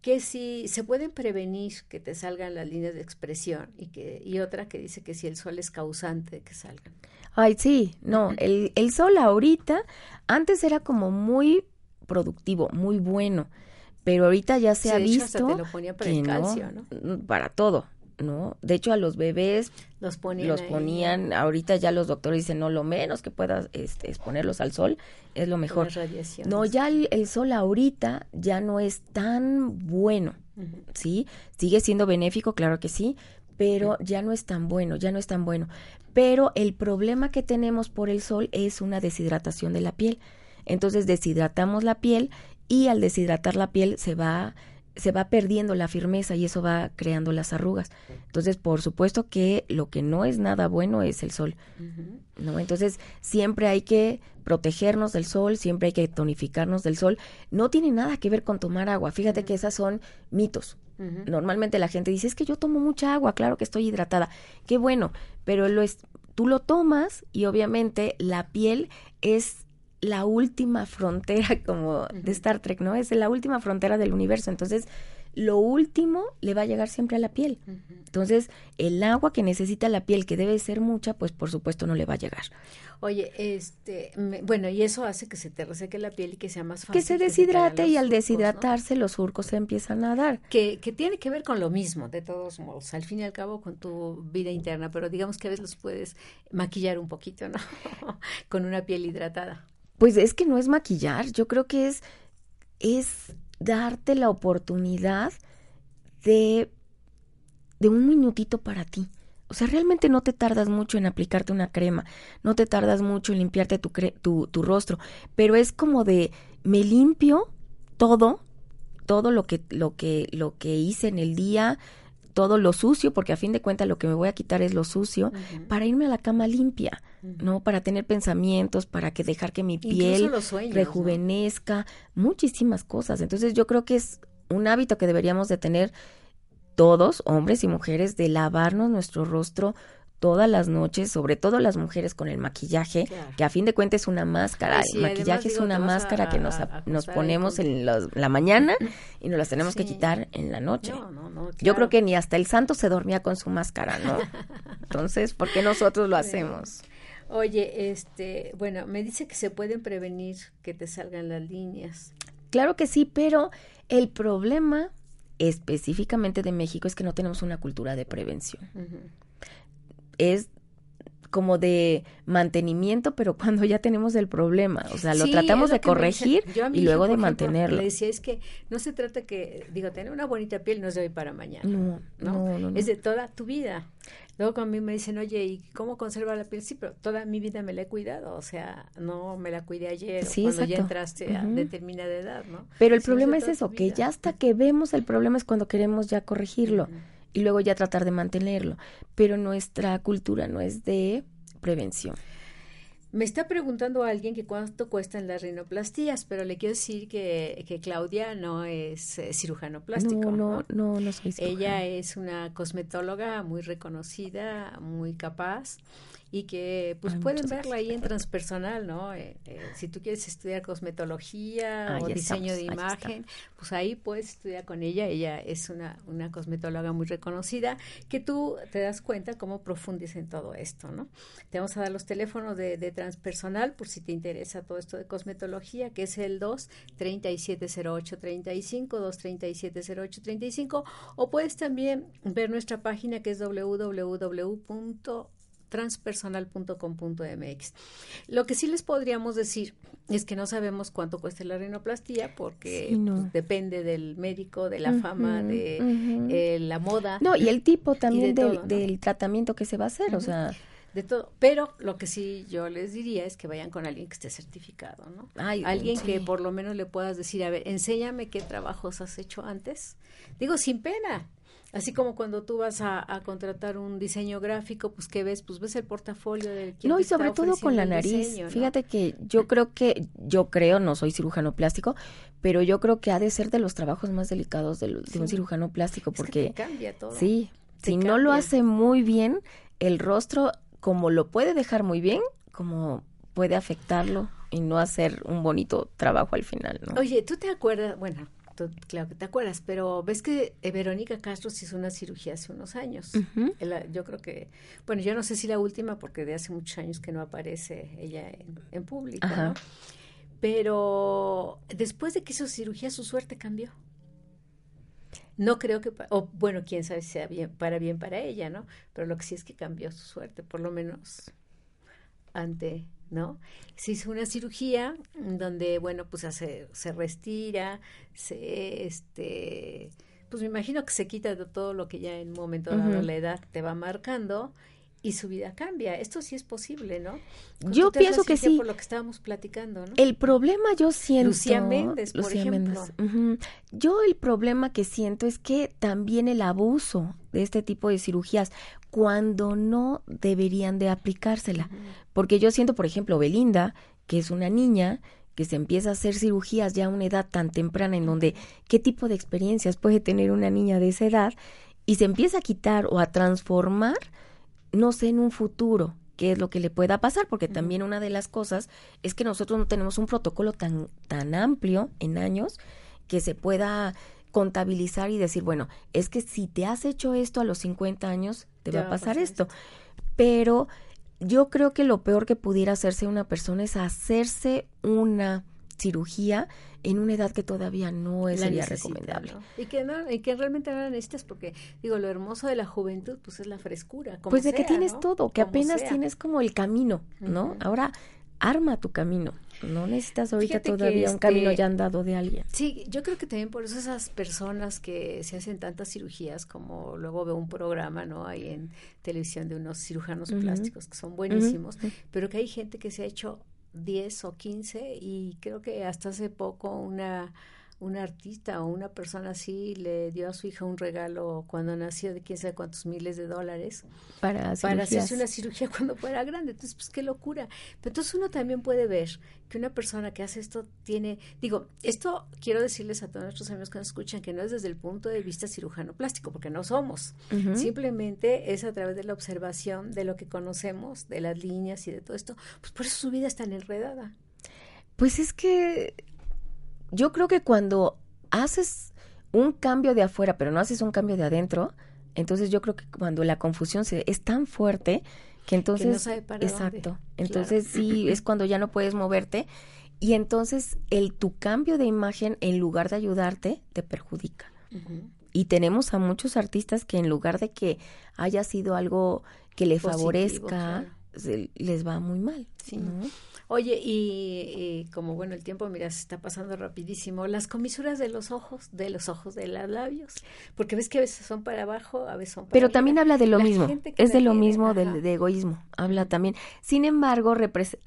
que si se pueden prevenir que te salgan las líneas de expresión y que y otra que dice que si el sol es causante de que salgan. Ay, sí, no, el, el sol ahorita antes era como muy productivo, muy bueno, pero ahorita ya se ha visto te lo ponía para el calcio, ¿no? Mm, para todo. ¿No? De hecho, a los bebés los ponían, los ponían ahorita ya los doctores dicen, no, lo menos que puedas este, exponerlos al sol es lo mejor. No, ya el, sol ahorita ya no es tan bueno, ¿sí? Sigue siendo benéfico, claro que sí, pero ya no es tan bueno, ya no es tan bueno. Pero el problema que tenemos por el sol es una deshidratación de la piel. Entonces deshidratamos la piel y al deshidratar la piel se va se va perdiendo la firmeza y eso va creando las arrugas. Entonces, por supuesto que lo que no es nada bueno es el sol. ¿no? Entonces, siempre hay que protegernos del sol, siempre hay que tonificarnos del sol. No tiene nada que ver con tomar agua. Fíjate que esas son mitos. Normalmente la gente dice, es que yo tomo mucha agua, claro que estoy hidratada. Qué bueno, pero lo es, tú lo tomas y obviamente la piel es la última frontera como de Star Trek, ¿no? Es la última frontera del universo. Entonces, lo último le va a llegar siempre a la piel. Entonces, el agua que necesita la piel, que debe ser mucha, pues por supuesto no le va a llegar. Oye, este, bueno, y eso hace que se te reseque la piel y que sea más fácil. Que se deshidrate y al deshidratarse los surcos se empiezan a dar. Que, que tiene que ver con lo mismo, de todos modos, al fin y al cabo con tu vida interna, pero digamos que a veces los puedes maquillar un poquito, ¿no? con una piel hidratada. Pues es que no es maquillar, yo creo que es, es darte la oportunidad de, de un minutito para ti. O sea, realmente no te tardas mucho en aplicarte una crema, no te tardas mucho en limpiarte tu, tu, tu rostro, pero es como de me limpio todo, todo lo que, lo que, lo que hice en el día, todo lo sucio, porque a fin de cuentas lo que me voy a quitar es lo sucio, para irme a la cama limpia, ¿no? Para tener pensamientos, para que dejar que mi piel rejuvenezca, muchísimas cosas. Entonces yo creo que es un hábito que deberíamos de tener todos, hombres y mujeres, de lavarnos nuestro rostro todas las noches, sobre todo las mujeres con el maquillaje, que a fin de cuentas es una máscara. el maquillaje es una máscara que nos, nos ponemos en la mañana y nos las tenemos que quitar en la noche. Yo creo que ni hasta el santo se dormía con su máscara, ¿no? Entonces, ¿por qué nosotros lo hacemos? Oye, este, bueno, me dice que se pueden prevenir que te salgan las líneas. Claro que sí, pero el problema específicamente de México es que no tenemos una cultura de prevención es como de mantenimiento, pero cuando ya tenemos el problema, o sea, lo tratamos de corregir y luego de mantenerlo. Le decía, es que no se trata que, digo, tener una bonita piel no es de hoy para mañana, no, no, no, es de toda tu vida. Luego cuando a mí me dicen, oye, ¿y cómo conserva la piel? Sí, pero toda mi vida me la he cuidado, o sea, no me la cuidé ayer cuando ya entraste a determinada edad, ¿no? Pero el problema es eso, que ya hasta que vemos el problema es cuando queremos ya corregirlo y luego ya tratar de mantenerlo. Pero nuestra cultura no es de prevención. Me está preguntando alguien que cuánto cuestan las rinoplastías, pero le quiero decir que, que Claudia no es eh, cirujano plástico. No, no, no, soy Ella es una cosmetóloga muy reconocida, muy capaz y que pues pueden verla ahí en transpersonal, ¿no? Eh, eh, si tú quieres estudiar cosmetología o diseño de imagen, pues ahí puedes estudiar con ella. Ella es una, una cosmetóloga muy reconocida que tú te das cuenta cómo profundiza en todo esto, ¿no? Te vamos a dar los teléfonos de, de transpersonal por si te interesa todo esto de cosmetología, que es el 2 3708 35 2 3708 35 o puedes también ver nuestra página que es www.transpersonal.com.mx. Lo que sí les podríamos decir es que no sabemos cuánto cuesta la rinoplastía porque pues, depende del médico, de la fama, de eh, la moda. No, y el tipo también del, tratamiento que se va a hacer, o sea de todo. Pero lo que sí yo les diría es que vayan con alguien que esté certificado, ¿no? alguien que por lo menos le puedas decir, a ver, enséñame qué trabajos has hecho antes. Digo, sin pena. Así como cuando tú vas a, contratar un diseño gráfico, pues ¿qué ves? Pues ves el portafolio del No, y sobre todo con la nariz. Fíjate que yo creo que, yo creo, no soy cirujano plástico, pero yo creo que ha de ser de los trabajos más delicados de, un cirujano plástico porque... cambia todo. Sí, si no lo hace muy bien, el rostro como lo puede dejar muy bien, como puede afectarlo y no hacer un bonito trabajo al final, ¿no? Oye, ¿tú te acuerdas? Bueno, claro que te acuerdas, pero ves que eh, Verónica Castro se hizo una cirugía hace unos años. yo creo que, bueno, yo no sé si la última, porque de hace muchos años que no aparece ella en, público, ¿no? Pero después de que hizo cirugía, su suerte cambió. No creo que, o bueno, quién sabe si sea bien, para bien para ella, ¿no? Pero lo que sí es que cambió su suerte, por lo menos ante, ¿no? Se hizo una cirugía donde, bueno, pues se, se restira, se, este, pues me imagino que se quita de todo lo que ya en un momento dado la edad te va marcando y su vida cambia. Esto sí es posible, ¿no? yo pienso que sí. Por lo que estábamos platicando, ¿no? El problema yo siento. Lucía Méndez, por ejemplo. Yo el problema que siento es que también el abuso de este tipo de cirugías cuando no deberían de aplicársela. Porque yo siento, por ejemplo, Belinda, que es una niña que se empieza a hacer cirugías ya a una edad tan temprana en donde qué tipo de experiencias puede tener una niña de esa edad y se empieza a quitar o a transformar no sé en un futuro qué es lo que le pueda pasar, porque también una de las cosas es que nosotros no tenemos un protocolo tan, tan amplio en años que se pueda contabilizar y decir, bueno, es que si te has hecho esto a los 50 años, te va a pasar, esto. Pero yo creo que lo peor que pudiera hacerse una persona es hacerse una cirugía en una edad que todavía no es sería recomendable. Y que no, y que realmente no la necesitas porque digo, lo hermoso de la juventud pues es la frescura, Pues de que tienes todo, que apenas tienes como el camino, ¿no? Ahora arma tu camino. No necesitas ahorita todavía un camino este ya andado de alguien. Sí, yo creo que también por eso esas personas que se hacen tantas cirugías, como luego veo un programa, ¿no? Ahí en televisión de unos cirujanos plásticos que son buenísimos, pero que hay gente que se ha hecho 10 o 15 y creo que hasta hace poco una un artista o una persona así le dio a su hija un regalo cuando nació de quién sabe cuántos miles de dólares para, para hacerse una cirugía cuando fuera grande. Entonces, pues qué locura. Pero entonces uno también puede ver que una persona que hace esto tiene, digo, esto quiero decirles a todos nuestros amigos que nos escuchan que no es desde el punto de vista cirujano plástico, porque no somos. Simplemente es a través de la observación de lo que conocemos, de las líneas y de todo esto. Pues por eso su vida es tan enredada. Pues es que yo creo que cuando haces un cambio de afuera, pero no haces un cambio de adentro, entonces yo creo que cuando la confusión se, es tan fuerte que entonces... exacto. Entonces sí, es cuando ya no puedes moverte y entonces el tu cambio de imagen en lugar de ayudarte te perjudica. Y tenemos a muchos artistas que en lugar de que haya sido algo que le favorezca, les va muy mal. Sí. Oye, y, como bueno, el tiempo, mira, se está pasando rapidísimo. Las comisuras de los ojos, de los ojos de los labios, porque ves que a veces son para abajo, a veces son para Pero también habla de lo mismo, es de lo mismo del, de egoísmo, habla también. Sin embargo,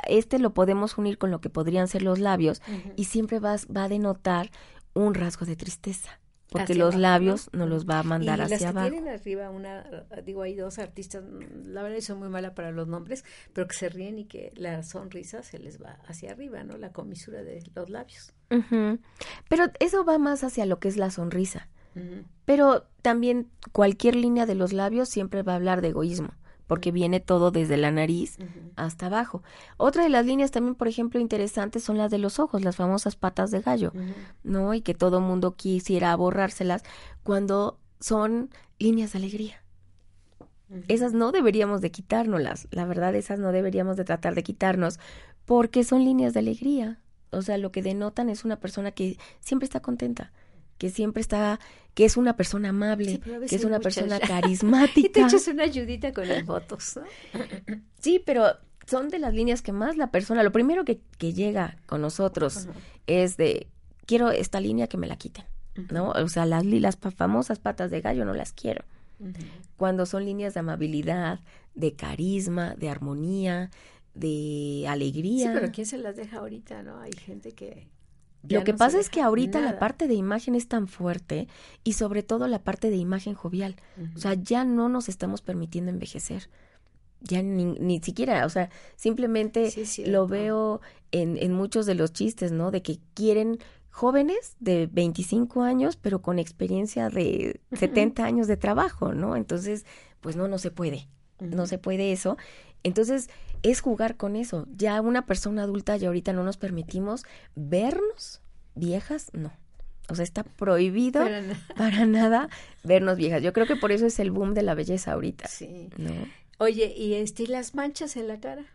este lo podemos unir con lo que podrían ser los labios y siempre vas, va a denotar un rasgo de tristeza porque los labios ¿no? los va a mandar hacia las que abajo. Tienen arriba una, digo, hay dos artistas, la verdad son muy mala para los nombres, pero que se ríen y que la sonrisa se les va hacia arriba, ¿no? La comisura de los labios. Pero eso va más hacia lo que es la sonrisa. Pero también cualquier línea de los labios siempre va a hablar de egoísmo, porque viene todo desde la nariz hasta abajo. Otra de las líneas también, por ejemplo, interesantes son las de los ojos, las famosas patas de gallo, ¿no? Y que todo mundo quisiera borrárselas cuando son líneas de alegría. Esas no deberíamos de quitárnoslas, la verdad esas no deberíamos de tratar de quitarnos porque son líneas de alegría. O sea, lo que denotan es una persona que siempre está contenta, que siempre está, que es una persona amable, que es una persona carismática. y te echas una ayudita con las fotos. sí, pero son de las líneas que más la persona, lo primero que, que llega con nosotros es de, quiero esta línea que me la quiten, ¿no? O sea, las, las famosas patas de gallo no las quiero. Cuando son líneas de amabilidad, de carisma, de armonía, de alegría. Sí, pero ¿quién se las deja ahorita, no? Hay gente que... Lo que pasa es que ahorita la parte de imagen es tan fuerte y sobre todo la parte de imagen jovial. O sea, ya no nos estamos permitiendo envejecer. Ya ni, ni siquiera, o sea, simplemente lo veo en, en muchos de los chistes, ¿no? De que quieren jóvenes de 25 años, pero con experiencia de 70 años de trabajo, ¿no? Entonces, pues no, no se puede, no se puede eso. Entonces, es jugar con eso. Ya una persona adulta, ya ahorita no nos permitimos vernos viejas, no. O sea, está prohibido para, nada vernos viejas. Yo creo que por eso es el boom de la belleza ahorita. Sí. ¿no? Oye, ¿y este, las manchas en la cara?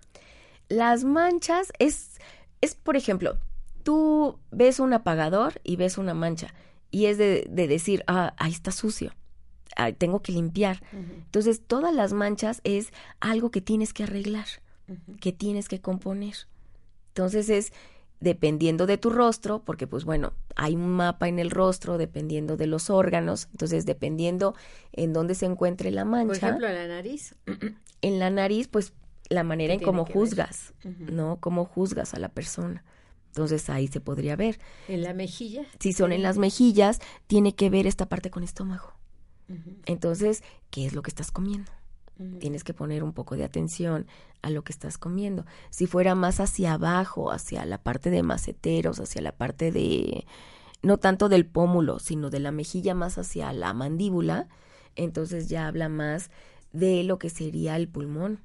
Las manchas es, es, por ejemplo, tú ves un apagador y ves una mancha y es de, decir, ah, ahí está sucio, tengo que limpiar. Entonces, todas las manchas es algo que tienes que arreglar, que tienes que componer. Entonces, es dependiendo de tu rostro, porque pues bueno, hay un mapa en el rostro dependiendo de los órganos, entonces dependiendo en dónde se encuentre la mancha. Por ejemplo, en la nariz. En la nariz, pues la manera en cómo juzgas, ¿no? Cómo juzgas a la persona. Entonces ahí se podría ver. ¿En la mejilla? Si son en las mejillas, tiene que ver esta parte con estómago. Entonces, ¿qué es lo que estás comiendo? Tienes que poner un poco de atención a lo que estás comiendo. Si fuera más hacia abajo, hacia la parte de maceteros, hacia la parte de, no tanto del pómulo, sino de la mejilla más hacia la mandíbula, entonces ya habla más de lo que sería el pulmón.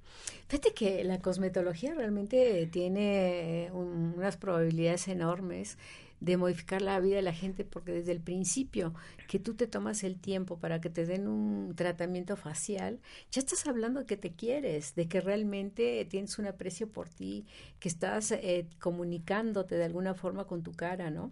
Fíjate que la cosmetología realmente tiene unas probabilidades enormes de modificar la vida de la gente porque desde el principio que tú te tomas el tiempo para que te den un tratamiento facial, ya estás hablando de que te quieres, de que realmente tienes un aprecio por ti, que estás eh, comunicándote de alguna forma con tu cara, ¿no?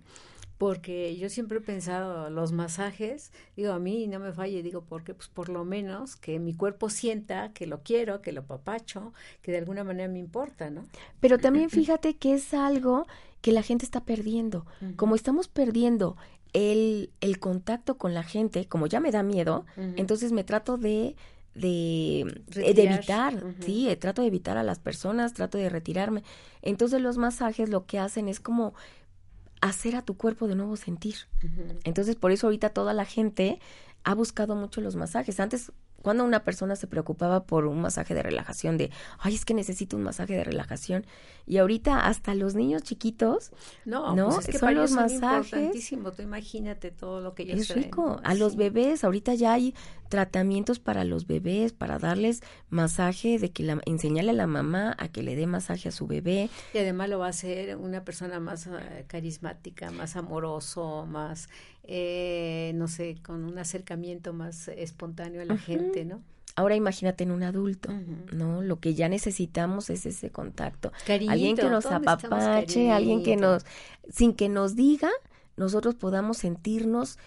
porque yo siempre he pensado los masajes, digo, a mí no me falle, digo, porque pues por lo menos que mi cuerpo sienta que lo quiero, que lo papacho, que de alguna manera me importa, ¿no? Pero también fíjate que es algo que la gente está perdiendo. Como estamos perdiendo el, el contacto con la gente, como ya me da miedo, entonces me trato de de, de, evitar, sí, trato de evitar a las personas, trato de retirarme. Entonces los masajes lo que hacen es como hacer a tu cuerpo de nuevo sentir. Entonces, por eso ahorita toda la gente ha buscado mucho los masajes. Antes cuando una persona se preocupaba por un masaje de relajación, de, ay, es que necesito un masaje de relajación. Y ahorita hasta los niños chiquitos, no, ¿no? Pues es que son los masajes. Tú imagínate todo lo que ellos Es rico. A los bebés, ahorita ya hay tratamientos para los bebés, para darles masaje, de que la, enseñarle a la mamá a que le dé masaje a su bebé. Y además lo va a hacer una persona más eh, carismática, más amoroso, más eh, no sé, con un acercamiento más espontáneo a la gente, ¿no? Ahora imagínate en un adulto, ¿no? Lo que ya necesitamos es ese contacto. alguien que nos apapache, alguien que nos, sin que nos diga, nosotros podamos sentirnos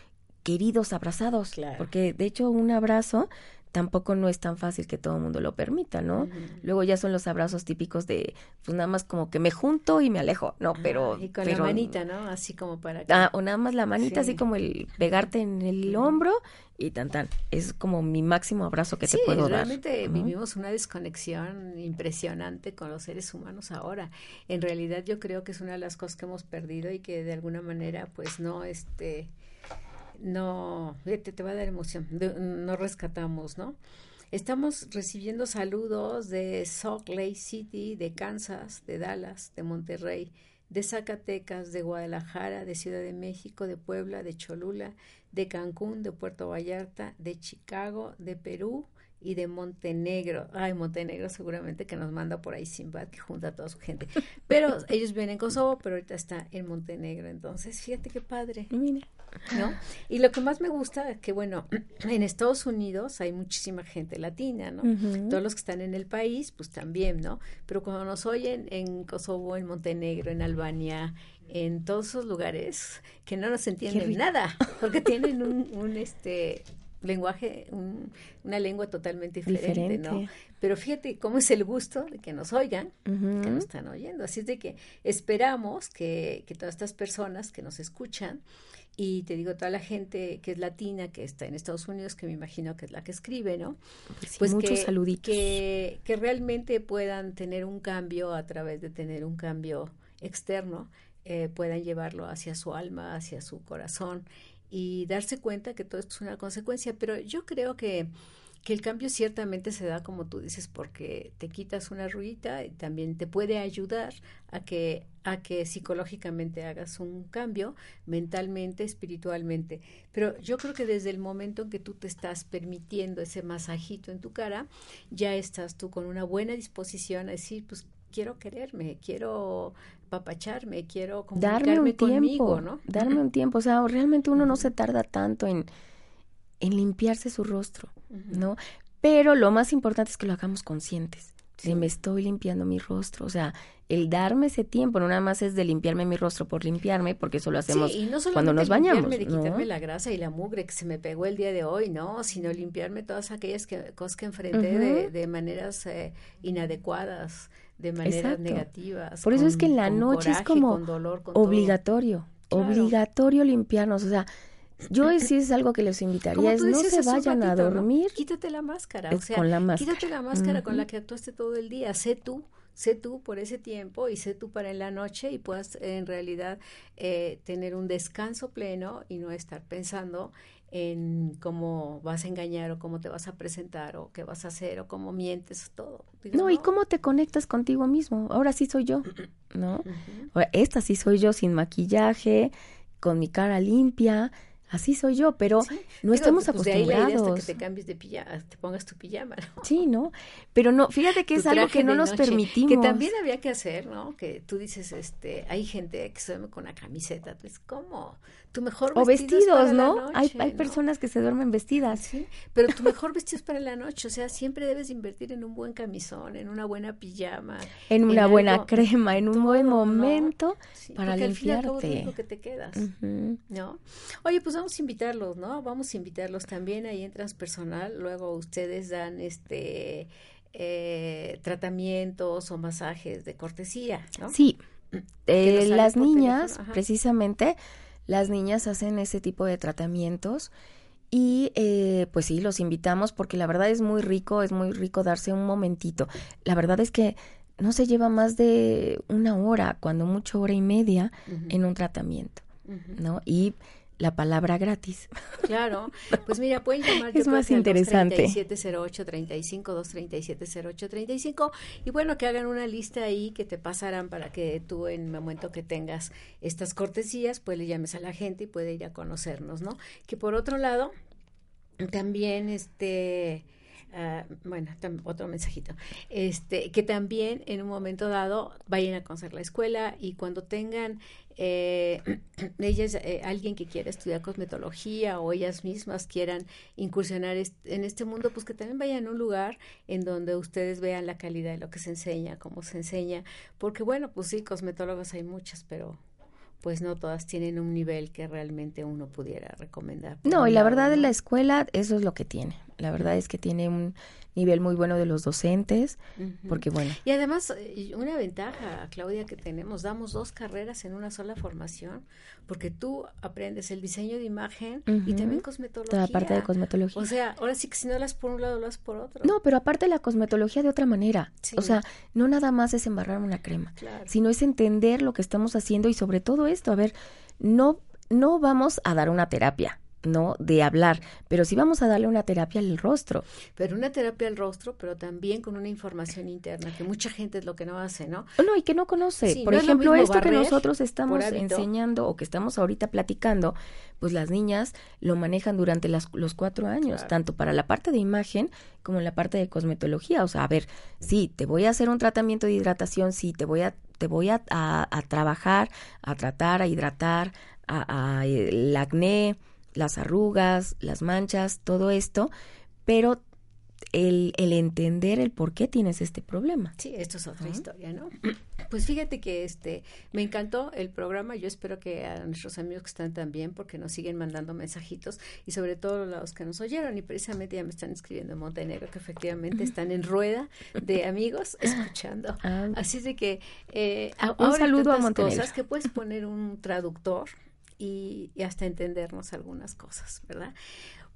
queridos, abrazados. Porque de hecho un abrazo tampoco no es tan fácil que todo el mundo lo permita, ¿no? Luego ya son los abrazos típicos de, pues nada más como que me junto y me alejo, no, pero... y con la manita, ¿no? Así como para... Ah, o nada más la manita, así como el pegarte en el hombro y tan tan. Es como mi máximo abrazo que te puedo dar. realmente vivimos una desconexión impresionante con los seres humanos ahora. En realidad yo creo que es una de las cosas que hemos perdido y que de alguna manera pues no, este no, te, te va a dar emoción, no rescatamos, ¿no? Estamos recibiendo saludos de Salt Lake City, de Kansas, de Dallas, de Monterrey, de Zacatecas, de Guadalajara, de Ciudad de México, de Puebla, de Cholula, de Cancún, de Puerto Vallarta, de Chicago, de Perú y de Montenegro. Ay, Montenegro seguramente que nos manda por ahí Simbad, que junta a toda su gente. Pero ellos vienen en Kosovo, pero ahorita está en Montenegro. Entonces, fíjate qué padre. Mira. ¿No? Y lo que más me gusta es que, bueno, en Estados Unidos hay muchísima gente latina, ¿no? Todos los que están en el país, pues también, ¿no? Pero cuando nos oyen en Kosovo, en Montenegro, en Albania, en todos esos lugares que no nos entienden nada, porque tienen un, un este lenguaje, una lengua totalmente diferente, ¿no? Pero fíjate cómo es el gusto de que nos oigan, que nos están oyendo. Así es de que esperamos que, que, todas estas personas que nos escuchan, y te digo, toda la gente que es latina, que está en Estados Unidos, que me imagino que es la que escribe, ¿no? pues muchos que, Que, que realmente puedan tener un cambio a través de tener un cambio externo, eh, puedan llevarlo hacia su alma, hacia su corazón y darse cuenta que todo esto es una consecuencia. Pero yo creo que, que el cambio ciertamente se da, como tú dices, porque te quitas una ruita y también te puede ayudar a que, a que psicológicamente hagas un cambio, mentalmente, espiritualmente. Pero yo creo que desde el momento en que tú te estás permitiendo ese masajito en tu cara, ya estás tú con una buena disposición a decir, pues quiero quererme, quiero papacharme, quiero comunicarme darme un conmigo, ¿no? Darme un tiempo, o sea, realmente uno no se tarda tanto en, en limpiarse su rostro, ¿no? Pero lo más importante es que lo hagamos conscientes. Si me estoy limpiando mi rostro, o sea, el darme ese tiempo no nada más es de limpiarme mi rostro por limpiarme, porque eso lo hacemos cuando nos bañamos. de quitarme la grasa y la mugre que se me pegó el día de hoy, no, sino limpiarme todas aquellas que, cosas que enfrenté de, de, maneras eh, inadecuadas, de maneras negativas. Por eso es que en la noche es como obligatorio, obligatorio limpiarnos, o sea, yo sí es algo que les invitaría, es no se vayan a dormir. Quítate la máscara, o sea, con la máscara. quítate la máscara con la que actuaste todo el día, sé tú, sé tú por ese tiempo y sé tú para en la noche y puedas en realidad eh, tener un descanso pleno y no estar pensando en cómo vas a engañar o cómo te vas a presentar o qué vas a hacer o cómo mientes, todo. no, y cómo te conectas contigo mismo. Ahora sí soy yo, ¿no? Esta sí soy yo sin maquillaje, con mi cara limpia, así soy yo, pero no estamos pues acostumbrados. que te cambies de pijama, te pongas tu pijama, ¿no? Sí, ¿no? Pero no, fíjate que es algo que no nos permitimos. Que también había que hacer, ¿no? Que tú dices, este, hay gente que se duerme con una camiseta, pues, ¿cómo? Tu mejor vestido O vestidos, ¿no? hay, hay personas que se duermen vestidas. Sí, pero tu mejor vestido es para la noche, o sea, siempre debes invertir en un buen camisón, en una buena pijama. En una buena crema, en un buen momento para limpiarte. Al que te quedas, ¿no? Oye, pues vamos a invitarlos, ¿no? Vamos a invitarlos también ahí en transpersonal. Luego ustedes dan este eh, tratamientos o masajes de cortesía, ¿no? Sí. Eh, las niñas, precisamente, las niñas hacen ese tipo de tratamientos. Y eh, pues sí, los invitamos porque la verdad es muy rico, es muy rico darse un momentito. La verdad es que no se lleva más de una hora, cuando mucho hora y media, en un tratamiento, ¿no? Y la palabra gratis. Claro, pues mira, pueden llamar es más interesante. 237-0835, 237-0835 y bueno, que hagan una lista ahí que te pasarán para que tú en el momento que tengas estas cortesías, pues le llames a la gente y puede ir a conocernos, ¿no? Que por otro lado, también este Ah, bueno, otro mensajito, este, que también en un momento dado vayan a conocer la escuela y cuando tengan eh, ellas, eh, alguien que quiera estudiar cosmetología o ellas mismas quieran incursionar en este mundo, pues que también vayan a un lugar en donde ustedes vean la calidad de lo que se enseña, cómo se enseña, porque bueno, pues sí, cosmetólogos hay muchas, pero pues no todas tienen un nivel que realmente uno pudiera recomendar. No, y la verdad de la escuela eso es lo que tiene. La verdad es que tiene un nivel muy bueno de los docentes, porque bueno. Y además, eh, una ventaja, Claudia, que tenemos, damos dos carreras en una sola formación, porque tú aprendes el diseño de imagen y también cosmetología. Toda parte de cosmetología. O sea, ahora sí que si no las por un lado, las por otro. No, pero aparte la cosmetología de otra manera. O sea, no nada más es embarrar una crema, sino es entender lo que estamos haciendo y sobre todo esto, a ver, no, no vamos a dar una terapia ¿no? De hablar, pero sí vamos a darle una terapia al rostro. Pero una terapia al rostro, pero también con una información interna, que mucha gente es lo que no hace, ¿no? No, y que no conoce. Por ejemplo, esto que nosotros estamos enseñando o que estamos ahorita platicando, pues las niñas lo manejan durante las, los cuatro años, tanto para la parte de imagen como en la parte de cosmetología. O sea, a ver, sí, te voy a hacer un tratamiento de hidratación, sí, te voy a, te voy a, a, trabajar, a tratar, a hidratar, a, a el acné, las arrugas, las manchas, todo esto, pero el, el, entender el por qué tienes este problema. Sí, esto es otra historia, ¿no? Pues fíjate que este me encantó el programa, yo espero que a nuestros amigos que están también, porque nos siguen mandando mensajitos, y sobre todo los que nos oyeron, y precisamente ya me están escribiendo en Montenegro, que efectivamente están en rueda de amigos escuchando. Ah. Así de que eh, un saludo a Montenegro. cosas que puedes poner un traductor y, hasta entendernos algunas cosas, ¿verdad?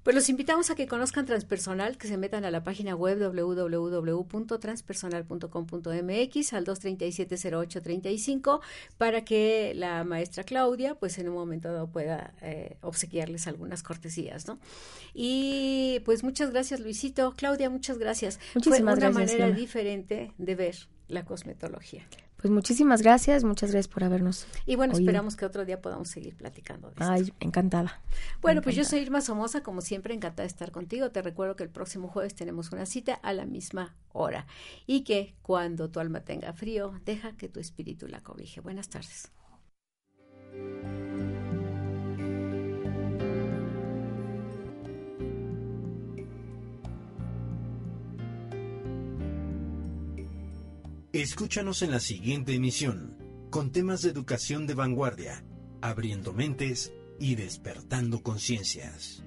Pues los invitamos a que conozcan Transpersonal, que se metan a la página web www.transpersonal.com.mx al 237-0835 para que la maestra Claudia, pues en un momento dado pueda eh, obsequiarles algunas cortesías, ¿no? Y pues muchas gracias, Luisito. Claudia, muchas gracias. Muchísimas Fue una manera diferente de ver la cosmetología. Pues muchísimas gracias, muchas gracias por habernos. Y bueno, esperamos que otro día podamos seguir platicando de Ay, encantada. Bueno, pues yo soy Irma Somoza, como siempre, encantada de estar contigo. Te recuerdo que el próximo jueves tenemos una cita a la misma hora y que cuando tu alma tenga frío, deja que tu espíritu la cobije. Buenas tardes. Escúchanos en la siguiente emisión, con temas de educación de vanguardia, abriendo mentes y despertando conciencias.